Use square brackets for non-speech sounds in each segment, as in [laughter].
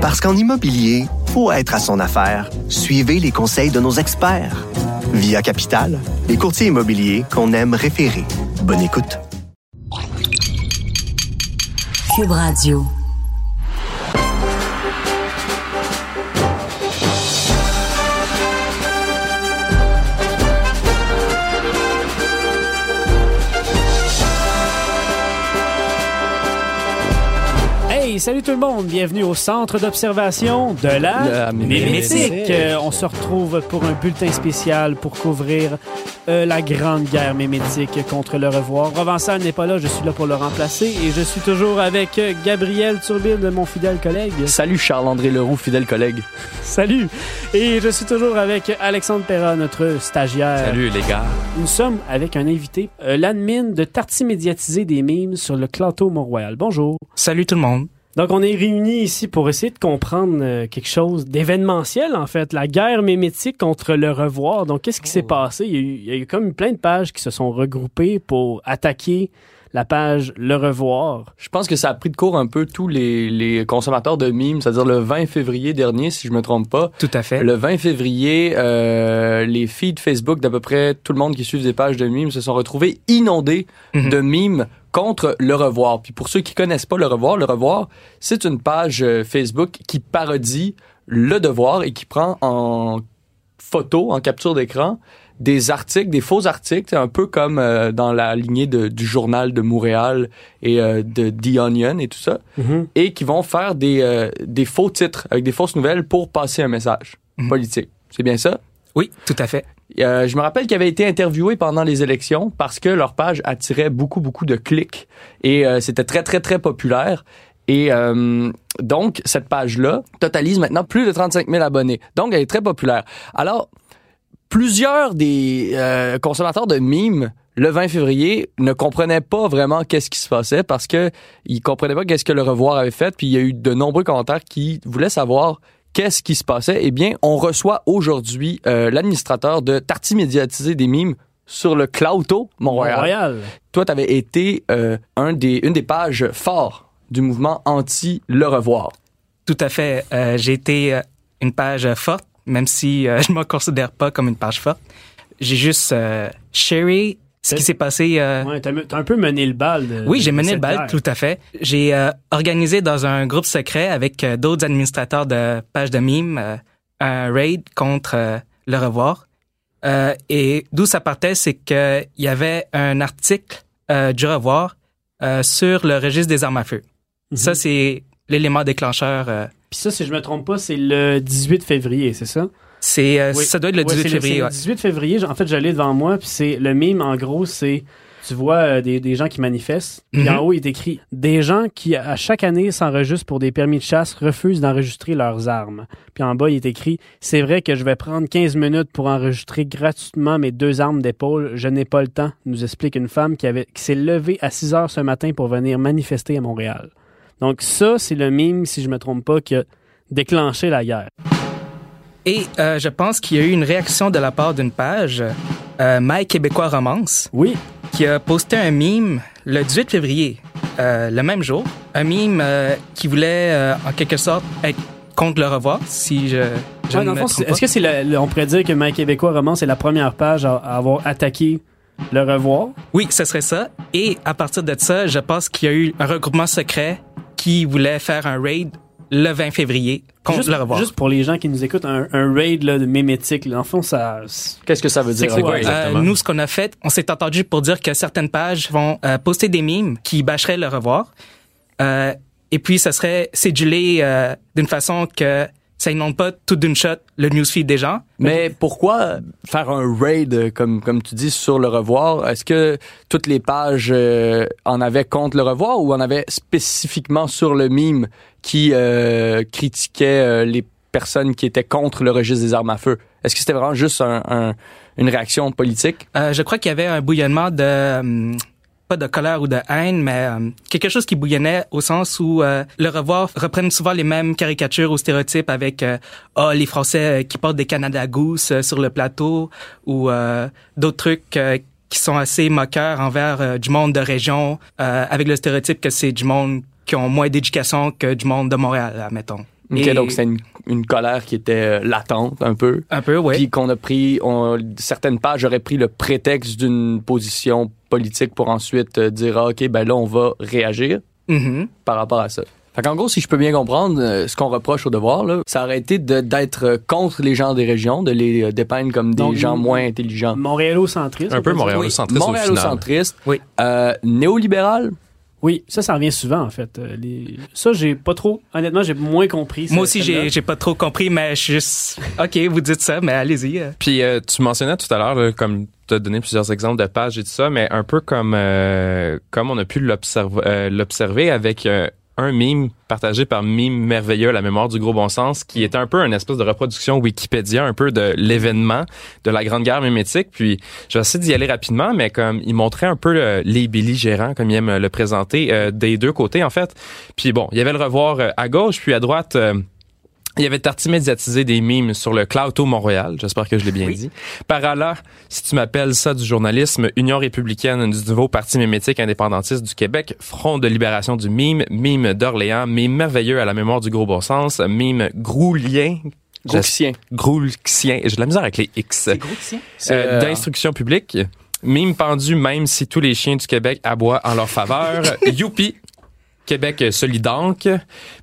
Parce qu'en immobilier, faut être à son affaire. Suivez les conseils de nos experts. Via Capital, les courtiers immobiliers qu'on aime référer. Bonne écoute. Cube Radio. Salut tout le monde, bienvenue au centre d'observation de la, La Mémétique. Euh, on se retrouve pour un bulletin spécial pour couvrir euh, la grande guerre mémétique contre le revoir. Provençal n'est pas là, je suis là pour le remplacer et je suis toujours avec euh, Gabriel Turbide, mon fidèle collègue. Salut Charles-André Leroux, fidèle collègue. Salut! Et je suis toujours avec Alexandre Perra, notre stagiaire. Salut les gars. Nous sommes avec un invité, euh, l'admin de Tarty médiatisé des mimes sur le Clanto Mont-Royal. Bonjour. Salut tout le monde. Donc, on est réunis ici pour essayer de comprendre euh, quelque chose d'événementiel, en fait, la guerre mémétique contre le revoir. Donc, qu'est-ce qui s'est passé? Il y, a eu, il y a eu comme plein de pages qui se sont regroupées pour attaquer la page Le Revoir. Je pense que ça a pris de court un peu tous les, les consommateurs de mimes, c'est-à-dire le 20 février dernier, si je me trompe pas. Tout à fait. Le 20 février, euh, les feeds Facebook d'à peu près tout le monde qui suit des pages de mimes se sont retrouvés inondés Mhm. de mimes contre Le Revoir. Puis pour ceux qui connaissent pas Le Revoir, Le Revoir, c'est une page euh, Facebook qui parodie Le Devoir et qui prend en photo, en capture d'écran, des articles, des faux articles, un peu comme euh, dans la lignée de- du journal de Montréal et euh, de The Onion et tout ça, et qui vont faire des, euh, des faux titres avec des fausses nouvelles pour passer un message Mhm. politique. C'est bien ça? Oui, tout à fait. Euh, je me rappelle qu'ils avaient été interviewés pendant les élections parce que leur page attirait beaucoup, beaucoup de clics et euh, c'était très, très, très populaire. Et euh, donc, cette page-là totalise maintenant plus de 35 000 abonnés. Donc, elle est très populaire. Alors, plusieurs des euh, consommateurs de mimes le 20 février ne comprenaient pas vraiment qu'est-ce qui se passait parce que ils comprenaient pas qu'est-ce que le revoir avait fait. Puis il y a eu de nombreux commentaires qui voulaient savoir qu'est-ce qui se passait. Eh bien, on reçoit aujourd'hui euh, l'administrateur de Tarty médiatisé des mimes sur le Clouto Montréal. Montréal. Toi, tu avais été euh, un des, une des pages fortes du mouvement anti le revoir. Tout à fait. Euh, j'ai été euh, une page forte, même si euh, [laughs] je ne me considère pas comme une page forte. J'ai juste euh, sharé ce qui s'est passé. euh, Ouais, t'as, un peu mené le bal. de- oui, j'ai mené le bal, tout à fait. J'ai euh, organisé dans un groupe secret avec euh, d'autres administrateurs de pages de mimes euh, un raid contre le revoir. Et d'où ça partait, c'est qu'il y avait un article du revoir sur le registre des armes à feu. Mhm. Ça, c'est l'élément déclencheur. Puis ça, si je me trompe pas, c'est le 18 février, c'est ça? c'est, euh, Oui. ça doit être le Ouais, 18 c'est février. ouais. le 18 février, en fait, je l'ai devant moi, puis c'est le mime, en gros, c'est tu vois euh, des, des gens qui manifestent, puis Mhm. en haut, il est écrit des gens qui, à chaque année, s'enregistrent pour des permis de chasse, refusent d'enregistrer leurs armes. Puis en bas, il est écrit c'est vrai que je vais prendre 15 minutes pour enregistrer gratuitement mes deux armes d'épaule. Je n'ai pas le temps, nous explique une femme qui, avait, qui s'est levée à 6 heures ce matin pour venir manifester à Montréal. Donc ça, c'est le mime, si je me trompe pas, qui a déclenché la guerre. Et euh, je pense qu'il y a eu une réaction de la part d'une page, euh, My Québécois Romance, Oui, qui a posté un mime le 18 février, euh, le même jour. Un mime euh, qui voulait, euh, en quelque sorte, être contre le revoir, si je, je Ouais, ne me fond, est-ce que c'est le, le- on pourrait dire que My Québécois Roman, c'est la première page à, à avoir attaqué le revoir? Oui, ce serait ça. Et à partir de ça, je pense qu'il y a eu un regroupement secret qui voulait faire un raid le 20 février contre juste, le revoir. juste pour les gens qui nous écoutent, un, un raid là, de mémétique, là, le fond, ça. Qu'est-ce que ça veut dire? quoi, Ouais. Euh, nous, ce qu'on a fait, on s'est entendu pour dire que certaines pages vont euh, poster des mimes qui bâcheraient le revoir. Euh, et puis, ça serait cédulé euh, d'une façon que ça inonde pas tout d'une shot le newsfeed des gens. Mais pourquoi faire un raid, euh, comme, comme tu dis, sur le revoir? Est-ce que toutes les pages euh, en avaient contre le revoir ou en avaient spécifiquement sur le mime qui euh, critiquait euh, les personnes qui étaient contre le registre des armes à feu? Est-ce que c'était vraiment juste un, un- une réaction politique? Euh, je crois qu'il y avait un bouillonnement de... pas de colère ou de haine, mais hum, quelque chose qui bouillonnait au sens où euh, le revoir reprenne souvent les mêmes caricatures ou stéréotypes avec euh, ah les Français euh, qui portent des Canada Goose euh, sur le plateau ou euh, d'autres trucs euh, qui sont assez moqueurs envers euh, du monde de région euh, avec le stéréotype que c'est du monde qui ont moins d'éducation que du monde de Montréal, admettons. Ok, Et- donc c'est une, une colère qui était euh, latente un peu. Un peu, oui. Puis qu'on a pris, on- certaines pages auraient pris le prétexte d'une position politique pour ensuite euh, dire, ah, OK, ben là, on va réagir Mhm. par rapport à ça. Fait qu'en gros, si je peux bien comprendre, euh, ce qu'on reproche au devoir, là, ça aurait été de- d'être contre les gens des régions, de les euh, dépeindre comme des Donc, gens moins intelligents. Montréalocentrisme. Un peu montréalocentriste final. Montréalocentriste, Oui. euh, néolibéral, Oui, ça, ça revient souvent, en fait. Euh, les- Ça, j'ai pas trop... Honnêtement, j'ai moins compris. Moi aussi, j'ai j'ai pas trop compris, mais je suis juste. OK, vous dites ça, mais allez-y. euh. Puis euh, tu mentionnais tout à l'heure, comme tu as donné plusieurs exemples de pages et tout ça, mais un peu comme euh, comme on a pu l'observer euh, l'observer avec euh, un mime partagé par Mime Merveilleux, la mémoire du gros bon sens, qui était un peu une espèce de reproduction Wikipédia, un peu de l'événement de la Grande Guerre mimétique. Puis je vais essayer d'y aller rapidement, mais comme il montrait un peu le- les belligérants, comme il aime le présenter, euh, des deux côtés en fait. Puis bon, il y avait le revoir euh, à gauche, puis à droite... il y avait tarti médiatisé des mimes sur le Clouto Montréal, j'espère que je l'ai bien dit. Par là, si tu m'appelles ça du journalisme, Union républicaine du nouveau parti mimétique indépendantiste du Québec, Front de libération du mime, mime d'Orléans, mime merveilleux à la mémoire du gros bon sens, mime groulien, gauchien. groulxien, j'ai de la misère avec les X, euh, euh, d'instruction publique, mime pendu même si tous les chiens du Québec aboient en leur faveur, [laughs] youpi, Québec solidanque,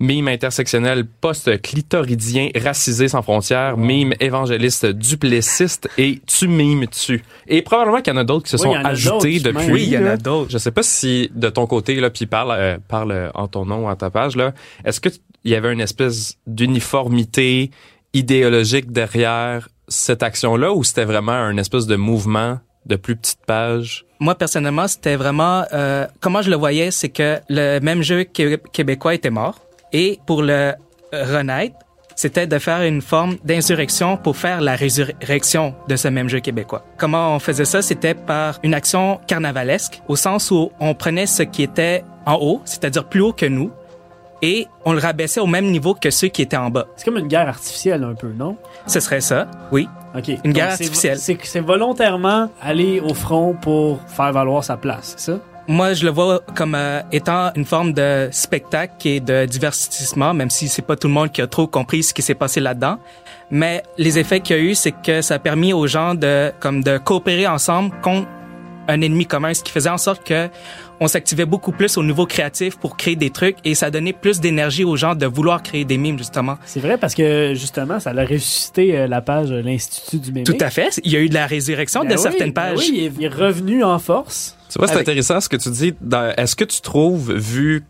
mime intersectionnel post-clitoridien racisé sans frontières, mime évangéliste duplessiste et tu mimes tu. Et probablement qu'il y en a d'autres qui se sont ajoutés depuis. Oui, il y en là. a d'autres. Je sais pas si de ton côté là, puis parle euh, parle euh, en ton nom ou en ta page là, est-ce que il y avait une espèce d'uniformité idéologique derrière cette action-là ou c'était vraiment un espèce de mouvement de plus petites pages? Moi, personnellement, c'était vraiment... euh, comment je le voyais, c'est que le même jeu qué- québécois était mort. Et pour le renaître, c'était de faire une forme d'insurrection pour faire la résurrection de ce même jeu québécois. Comment on faisait ça? C'était par une action carnavalesque, au sens où on prenait ce qui était en haut, c'est-à-dire plus haut que nous, et on le rabaissait au même niveau que ceux qui étaient en bas. C'est comme une guerre artificielle, un peu, non? Ce serait ça, oui. OK. Une guerre artificielle. C'est c'est volontairement aller au front pour faire valoir sa place, c'est ça? Moi, je le vois comme euh, étant une forme de spectacle et de divertissement, même si c'est pas tout le monde qui a trop compris ce qui s'est passé là-dedans. Mais les effets qu'il y a eu, c'est que ça a permis aux gens de comme de coopérer ensemble contre un ennemi commun, ce qui faisait en sorte que on s'activait beaucoup plus au niveau créatif pour créer des trucs et ça donnait plus d'énergie aux gens de vouloir créer des mimes justement. C'est vrai parce que justement, ça a ressuscité euh, la page de l'Institut du mime. Tout à fait. Il y a eu de la résurrection de certaines pages. oui, il est- revenu en force. Tu vois, c'est Avec- intéressant ce que tu dis. Est-ce que tu trouves, vu,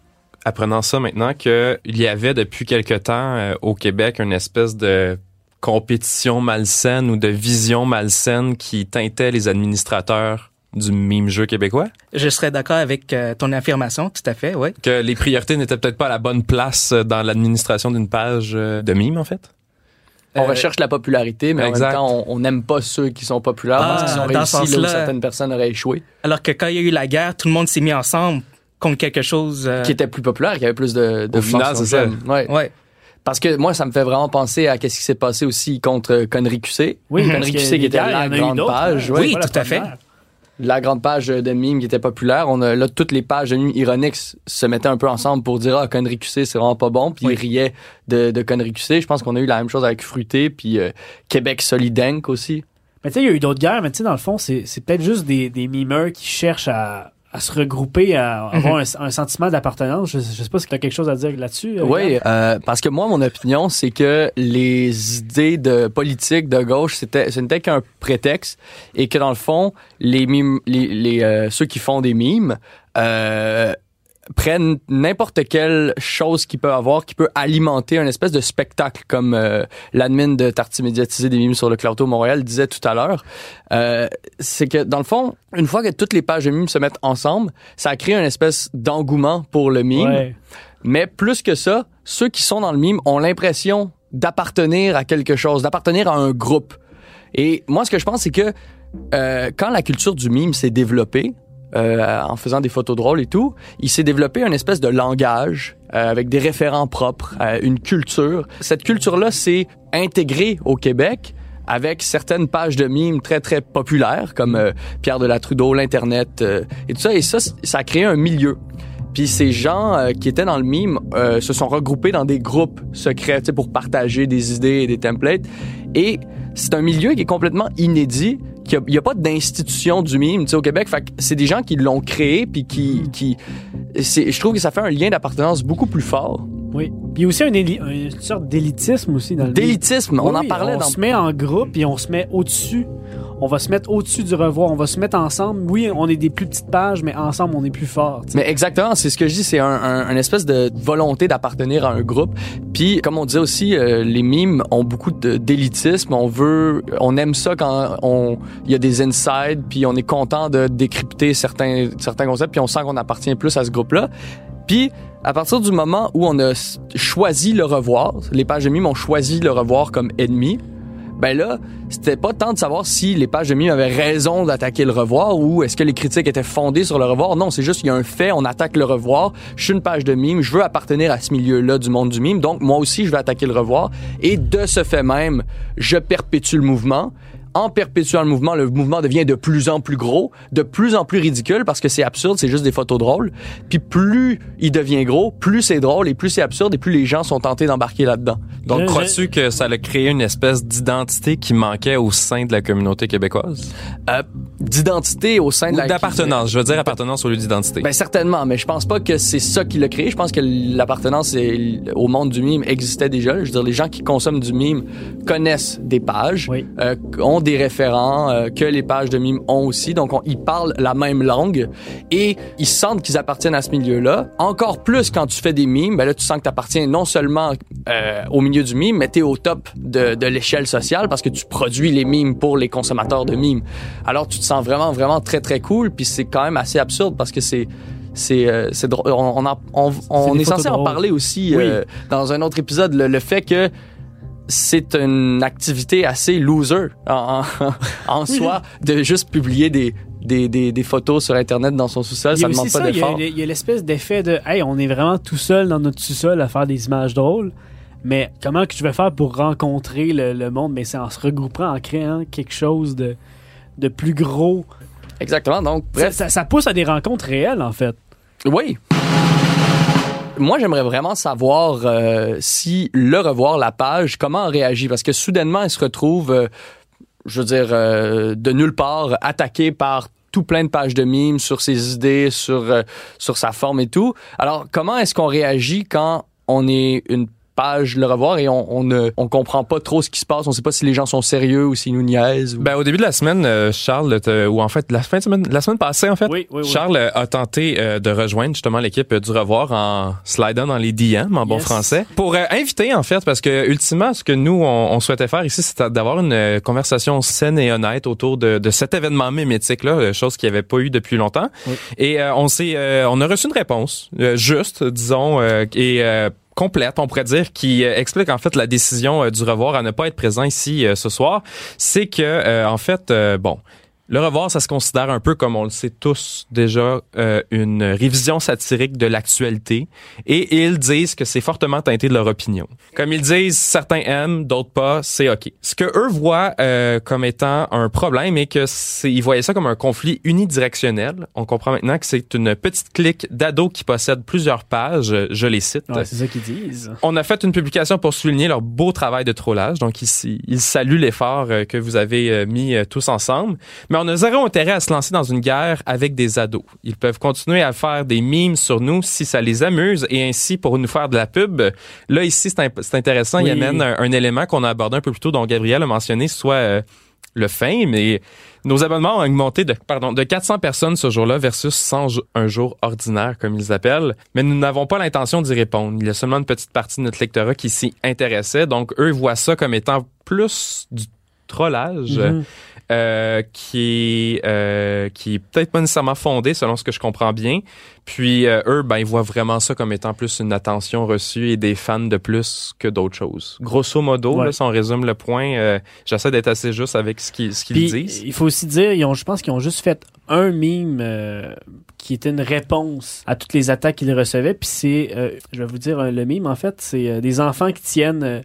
apprenant ça maintenant, qu'il y avait depuis quelque temps euh, au Québec une espèce de compétition malsaine ou de vision malsaine qui teintait les administrateurs du mime jeu québécois? Je serais d'accord avec euh, ton affirmation, tout à fait, oui. Que les priorités n'étaient peut-être pas à la bonne place euh, dans l'administration d'une page euh, de mime, en fait? On recherche la popularité, mais en même temps, on- n'aime pas ceux qui sont populaires Ah, parce qu'ils ont dans ce réussi là où certaines personnes auraient échoué, Alors que quand il y a eu la guerre, tout le monde s'est mis ensemble contre quelque chose. euh, qui étaient plus populaires, qui avaient plus de, de Au final, mentions c'est ça. j'aime. Ouais. Ouais. Parce que moi, ça me fait vraiment penser à qu'est-ce qui s'est passé aussi contre Connery QC. Oui, Connery QC qui était la grande page. hein. ouais. Oui, tout à fait. première. La grande page de mime qui était populaire. On a, là, toutes les pages de mime ironiques se mettaient un peu ensemble pour dire, ah, Connery QC, c'est vraiment pas bon. Puis Oui. ils riaient de, de Connery QC. Je pense qu'on a eu la même chose avec Fruité, puis euh, Québec Solidank aussi. Mais tu sais, il y a eu d'autres guerres, mais tu sais, dans le fond, c'est c'est peut-être juste des, des mimeurs qui cherchent à, à se regrouper, à avoir un, un sentiment d'appartenance. Je, je sais pas si tu as quelque chose à dire là-dessus. euh, Oui, euh, parce que moi, mon opinion, c'est que les idées de politique de gauche, c'était, ce n'était qu'un prétexte et que dans le fond, les mimes, les, les euh, ceux qui font des mimes euh, prennent n'importe quelle chose qu'ils peuvent avoir qui peut alimenter un espèce de spectacle comme euh, l'admin de Tarty médiatisé des mimes sur le Clouto Montréal disait tout à l'heure. Euh, c'est que dans le fond, une fois que toutes les pages de mimes se mettent ensemble, ça crée une espèce d'engouement pour le mime. Ouais. Mais plus que ça, ceux qui sont dans le mime ont l'impression d'appartenir à quelque chose, d'appartenir à un groupe. Et moi, ce que je pense, c'est que euh, quand la culture du mime s'est développée, euh, en faisant des photos drôles et tout, il s'est développé une espèce de langage euh, avec des référents propres, euh, une culture. Cette culture-là s'est intégrée au Québec avec certaines pages de mimes très très populaires comme euh, Pierre de la Trudeau, l'internet euh, et tout ça. Et ça, ça a créé un milieu. Puis ces gens euh, qui étaient dans le mime euh, se sont regroupés dans des groupes secrets pour partager des idées et des templates. Et c'est un milieu qui est complètement inédit. Qu'il a- n'y a, pas d'institution du mime tu sais, au Québec. Fait que c'est des gens qui l'ont créé, puis qui... qui c'est- je trouve que ça fait un lien d'appartenance beaucoup plus fort. Oui. Puis il y a aussi un une sorte d'élitisme aussi dans le. D'élitisme, on Oui, en parlait on dans... se met en groupe et on se met au-dessus. On va se mettre au-dessus du revoir. On va se mettre ensemble. Oui, on est des plus petites pages, mais ensemble, on est plus fort. Mais exactement, c'est ce que je dis, c'est un, un, espèce de volonté d'appartenir à un groupe. Puis, comme on disait aussi, euh, les mimes ont beaucoup d'élitisme. On veut, on aime ça quand on, il y a des insides, puis on est content de décrypter certains, certains concepts, puis on sent qu'on appartient plus à ce groupe-là. Puis, à partir du moment où on a choisi le revoir, les pages de mimes ont choisi le revoir comme ennemi, ben là, c'était pas tant de savoir si les pages de mimes avaient raison d'attaquer le revoir ou est-ce que les critiques étaient fondées sur le revoir. Non, c'est juste qu'il y a un fait, on attaque le revoir. Je suis une page de mime, je veux appartenir à ce milieu-là du monde du mime, donc moi aussi je vais attaquer le revoir. Et de ce fait même, je perpétue le mouvement. En perpétuant le mouvement, le mouvement devient de plus en plus gros, de plus en plus ridicule parce que c'est absurde, c'est juste des photos drôles. Puis plus il devient gros, plus c'est drôle et plus c'est absurde et plus les gens sont tentés d'embarquer là-dedans. Donc, Je- crois-tu que ça a créé une espèce d'identité qui manquait au sein de la communauté québécoise? Euh, D'identité au sein de Ou la d'appartenance. Je veux dire appartenance au lieu d'identité. Ben certainement, mais je pense pas que c'est ça qui l'a créé. Je pense que l'appartenance au monde du mime existait déjà. Je veux dire, les gens qui consomment du mime connaissent des pages, Oui. euh, ont des référents euh, que les pages de mime ont aussi. Donc on- ils parlent la même langue et ils sentent qu'ils appartiennent à ce milieu-là. Encore plus quand tu fais des mimes, ben là tu sens que tu appartiens non seulement euh, au milieu du mime, mais tu es au top de, de l'échelle sociale parce que tu produis les mimes pour les consommateurs de mimes. Alors tu te sens vraiment vraiment très très cool puis c'est quand même assez absurde parce que c'est c'est euh, c'est drôle. On, on, en- on, on des est censé en parler aussi Oui. euh, dans un autre épisode le, le fait que c'est une activité assez loser en, en, [laughs] soi de juste publier des, des, des, des photos sur internet dans son sous-sol ça a demande pas d'effort il y a l'espèce d'effet de Hey, on est vraiment tout seul dans notre sous-sol à faire des images drôles. Mais comment que je vais faire pour rencontrer le, le monde? Mais c'est en se regroupant, en créant quelque chose de, de plus gros. exactement donc bref ça, ça pousse à des rencontres réelles, en fait. Oui. Moi, j'aimerais vraiment savoir euh, si le revoir la page, comment on réagit, parce que soudainement, elle se retrouve, euh, je veux dire, euh, de nulle part, attaquée par tout plein de pages de mimes sur ses idées, sur sur sa forme et tout. Alors, comment est-ce qu'on réagit quand on est une page le revoir et on, on ne on comprend pas trop ce qui se passe, on sait pas si les gens sont sérieux ou s'ils nous niaisent. ou- Ben, au début de la semaine, euh, Charles, ou en fait, la fin de semaine, la semaine passée, en fait, Oui, oui, oui. Charles euh, a tenté euh, de rejoindre justement l'équipe du Revoir en slidant dans les DM en bon Yes. français pour euh, inviter en fait parce que ultimement ce que nous on, on souhaitait faire ici c'était d'avoir une conversation saine et honnête autour de, de cet événement mimétique là, chose qu'il n'y avait pas eu depuis longtemps. Oui. Et euh, on s'est euh, on a reçu une réponse euh, juste disons euh, et euh, complète, on pourrait dire, qui euh, explique en fait la décision euh, du revoir à ne pas être présent ici euh, ce soir, c'est que en fait, bon, le revoir, ça se considère un peu comme on le sait tous déjà euh, une révision satirique de l'actualité et ils disent que c'est fortement teinté de leur opinion. Comme ils disent, certains aiment, d'autres pas, c'est ok. Ce que eux voient euh, comme étant un problème est que c'est, ils voyaient ça comme un conflit unidirectionnel. On comprend maintenant que c'est une petite clique d'ados qui possèdent plusieurs pages. Je les cite. Ouais, c'est ça qu'ils disent. On a fait une publication pour souligner leur beau travail de trollage. Donc ici, ils saluent l'effort euh, que vous avez euh, mis euh, tous ensemble. Mais on a zéro intérêt à se lancer dans une guerre avec des ados. Ils peuvent continuer à faire des mimes sur nous si ça les amuse et ainsi pour nous faire de la pub. Là ici, c'est intéressant. Il Oui. amène un, un élément qu'on a abordé un peu plus tôt, dont Gabriel a mentionné, soit euh, le fame. Et nos abonnements ont augmenté de, pardon, de 400 personnes ce jour-là versus 100 jo- un jour ordinaire, comme ils appellent. Mais nous n'avons pas l'intention d'y répondre. Il y a seulement une petite partie de notre lectorat qui s'y intéressait. Donc, eux voient ça comme étant plus du trollage. Mhm. Euh, qui est euh, qui est peut-être pas nécessairement fondé selon ce que je comprends bien. Puis euh, eux, ben ils voient vraiment ça comme étant plus une attention reçue et des fans de plus que d'autres choses. Grosso modo, Ouais. là, si on résume le point, j'essaie d'être assez juste avec ce qu'ils ce qu'ils Puis, disent. il faut aussi dire, ils ont, je pense qu'ils ont juste fait un mime qui était une réponse à toutes les attaques qu'ils recevaient. Puis c'est, je vais vous dire, le mime, en fait, c'est des enfants qui tiennent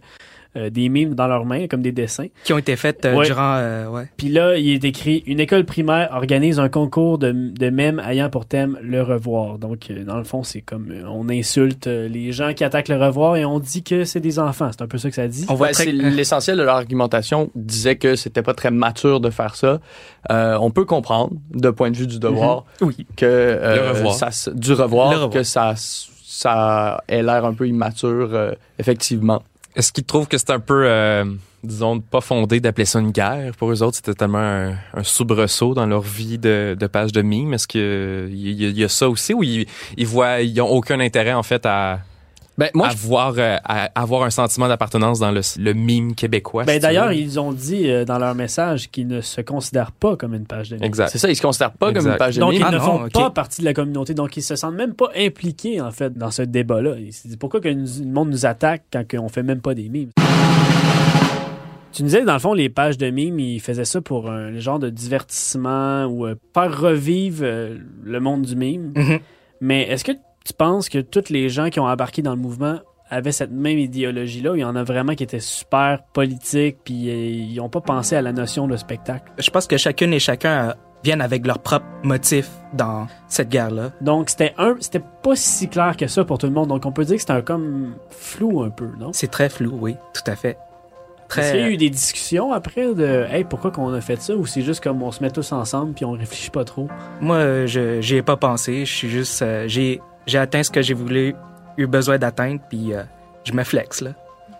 des mimes dans leurs mains, comme des dessins. Qui ont été faites euh, Ouais. durant... euh, ouais. Puis là, il est écrit une école primaire organise un concours de, de mèmes ayant pour thème le revoir. Donc, euh, dans le fond, c'est comme euh, on insulte euh, les gens qui attaquent le revoir et on dit que c'est des enfants. C'est un peu ça que ça dit. On voit très- c'est l'essentiel de leur argumentation disait que c'était pas très mature de faire ça. Euh, on peut comprendre, de point de vue du devoir, Oui. que euh, Le revoir. ça du revoir, Le revoir. que ça ça ait l'air un peu immature, euh, effectivement. Est-ce qu'ils trouvent que c'est un peu, euh, disons, pas fondé d'appeler ça une guerre? Pour eux autres, c'était tellement un, soubresaut dans leur vie de, de page de mime. Est-ce qu'il y, y a ça aussi ou ils, ils voient, ils ont aucun intérêt, en fait, à, Ben moi, euh, à avoir un sentiment d'appartenance dans le, le mime québécois? Ben, si D'ailleurs, ils ont dit euh, dans leur message qu'ils ne se considèrent pas comme une page de mime. Exact. c'est ça, ils se considèrent pas comme une page de Donc, mime. ils Ah ne non, font pas partie de la communauté. Donc, ils se sentent même pas impliqués, en fait, dans ce débat-là. Ils se disent pourquoi que nous- le monde nous attaque quand on fait même pas des mimes? Tu nous disais, dans le fond, les pages de mimes, ils faisaient ça pour un genre de divertissement ou euh, faire revivre euh, le monde du mime. Mhm. Mais est-ce que tu penses que tous les gens qui ont embarqué dans le mouvement avaient cette même idéologie-là? Il y en a vraiment qui étaient super politiques, puis euh, ils n'ont pas pensé à la notion de spectacle? Je pense que chacune et chacun euh, viennent avec leur propre motif dans cette guerre-là. Donc, c'était un, c'était pas si clair que ça pour tout le monde. Donc, on peut dire que c'était un comme flou un peu, non? C'est très flou, oui, tout à fait. Est-ce qu'il y a Très... eu des discussions après de Hey, pourquoi qu'on a fait ça ou c'est juste comme on se met tous ensemble puis on réfléchit pas trop? Moi, euh, je j'y ai pas pensé. Je suis juste... euh, j'ai j'ai atteint ce que j'ai voulu, eu besoin d'atteindre, puis euh, je me flex, là.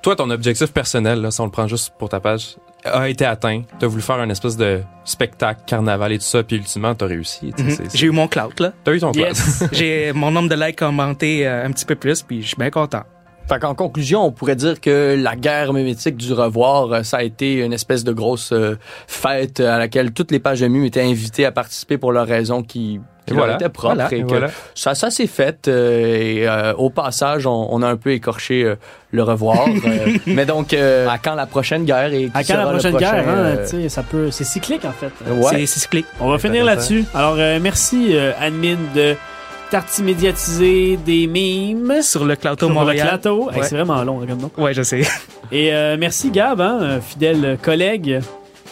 Toi, ton objectif personnel, là, si on le prend juste pour ta page, a été atteint. T'as voulu faire un espèce de spectacle, carnaval et tout ça, puis ultimement, t'as réussi. Mhm. J'ai eu mon clout, là. T'as eu ton classe. Yes! [laughs] j'ai mon nombre de likes a augmenté euh, un petit peu plus, puis je suis bien content. Fait qu'en conclusion, on pourrait dire que la guerre mimétique du revoir, euh, ça a été une espèce de grosse euh, fête à laquelle toutes les pages de mime étaient invitées à participer pour leurs raisons qui, qui Et leur voilà. étaient propres. Voilà. Et que voilà. Ça, ça s'est fait. euh, et euh, au passage, on, on a un peu écorché euh, le revoir. [laughs] euh, mais donc, euh, à quand la prochaine guerre et qui À quand la prochaine prochain, guerre, hein, euh, ça peut, c'est cyclique en fait. Ouais. C'est c'est cyclique. On va finir là-dessus. Alors, euh, merci, euh, admin de Tarti médiatisé des mimes. Sur le Clouto Sur le Montréal. Hey, c'est vraiment long comme nom. Ouais, je sais. Et euh, merci Gab, hein, fidèle collègue.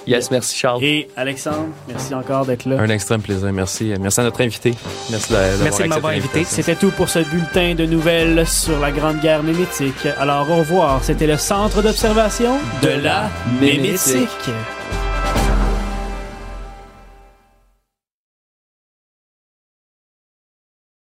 Yes, merci Charles. Et Alexandre, merci encore d'être là. Un extrême plaisir. Merci. Merci à notre invité. Merci de, Merci de m'avoir invité. C'était tout pour ce bulletin de nouvelles sur la Grande Guerre mémétique. Alors au revoir, c'était le centre d'observation de la Mémétique. mémétique.